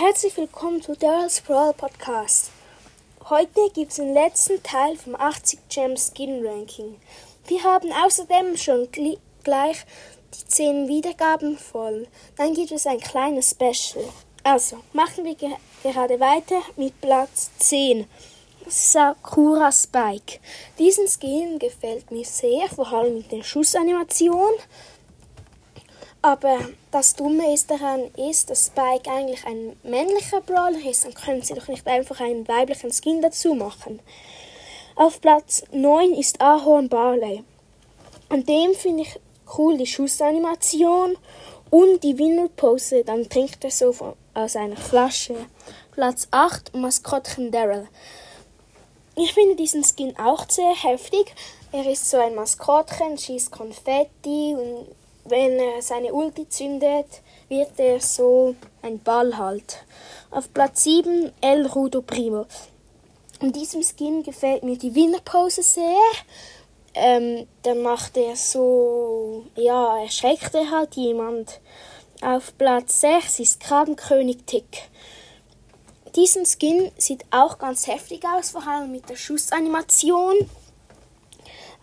Herzlich willkommen zu Daryl's Brawl Podcast. Heute gibt es den letzten Teil vom 80 Gem Skin Ranking. Wir haben außerdem schon gleich die 10 Wiedergaben voll. Dann gibt es ein kleines Special. Also, machen wir ge gerade weiter mit Platz 10. Sakura Spike. Diesen Skin gefällt mir sehr, vor allem mit der Schussanimation. Aber das Dumme ist daran ist, dass Spike eigentlich ein männlicher Brawler ist, dann können sie doch nicht einfach einen weiblichen Skin dazu machen. Auf Platz 9 ist Ahorn Barley. An dem finde ich cool die Schussanimation und die Windelpose, dann trinkt er so aus einer Flasche. Platz 8 Maskottchen Daryl. Ich finde diesen Skin auch sehr heftig. Er ist so ein Maskottchen, schießt Konfetti und wenn er seine Ulti zündet, wird er so ein Ball halt. Auf Platz 7 El Rudo Primo. In diesem Skin gefällt mir die Winnerpose sehr. Ähm, dann macht er so, ja, erschreckt er halt jemand. Auf Platz 6 ist Krabbenkönig Tick. Diesen Skin sieht auch ganz heftig aus, vor allem mit der Schussanimation.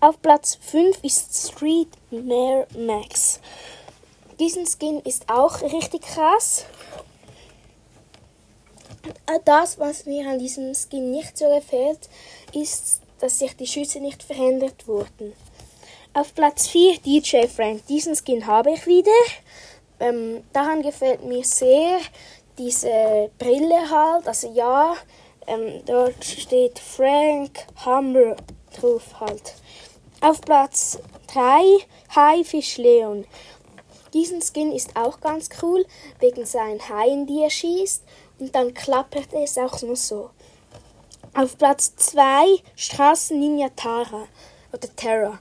Auf Platz 5 ist Street Mare Max. Diesen Skin ist auch richtig krass. Das, was mir an diesem Skin nicht so gefällt, ist, dass sich die Schüsse nicht verändert wurden. Auf Platz 4 DJ Frank. Diesen Skin habe ich wieder. Ähm, daran gefällt mir sehr diese Brille halt. Also ja, ähm, dort steht Frank Hammer drauf halt. Auf Platz 3 Haifisch Leon. Diesen Skin ist auch ganz cool, wegen seinen Haien, die er schießt. Und dann klappert es auch nur so. Auf Platz 2 Straßen Ninja Tara oder Terra.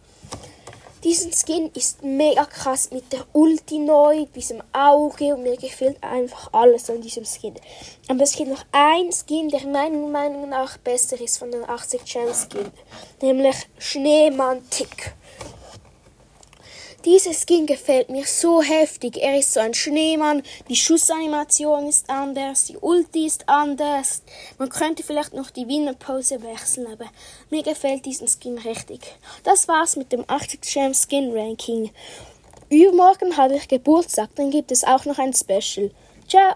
Diesen Skin ist mega krass mit der Ulti neu, diesem Auge und mir gefällt einfach alles an diesem Skin. Aber es gibt noch ein Skin, der meiner Meinung nach besser ist von den 80 Gem Skin, nämlich Schneemann Dieser Skin gefällt mir so heftig. Er ist so ein Schneemann, die Schussanimation ist anders, die Ulti ist anders. Man könnte vielleicht noch die Winnerpose wechseln, aber mir gefällt diesen Skin richtig. Das war's mit dem 80 Gem Skin Ranking. Übermorgen habe ich Geburtstag, dann gibt es auch noch ein Special. Ciao!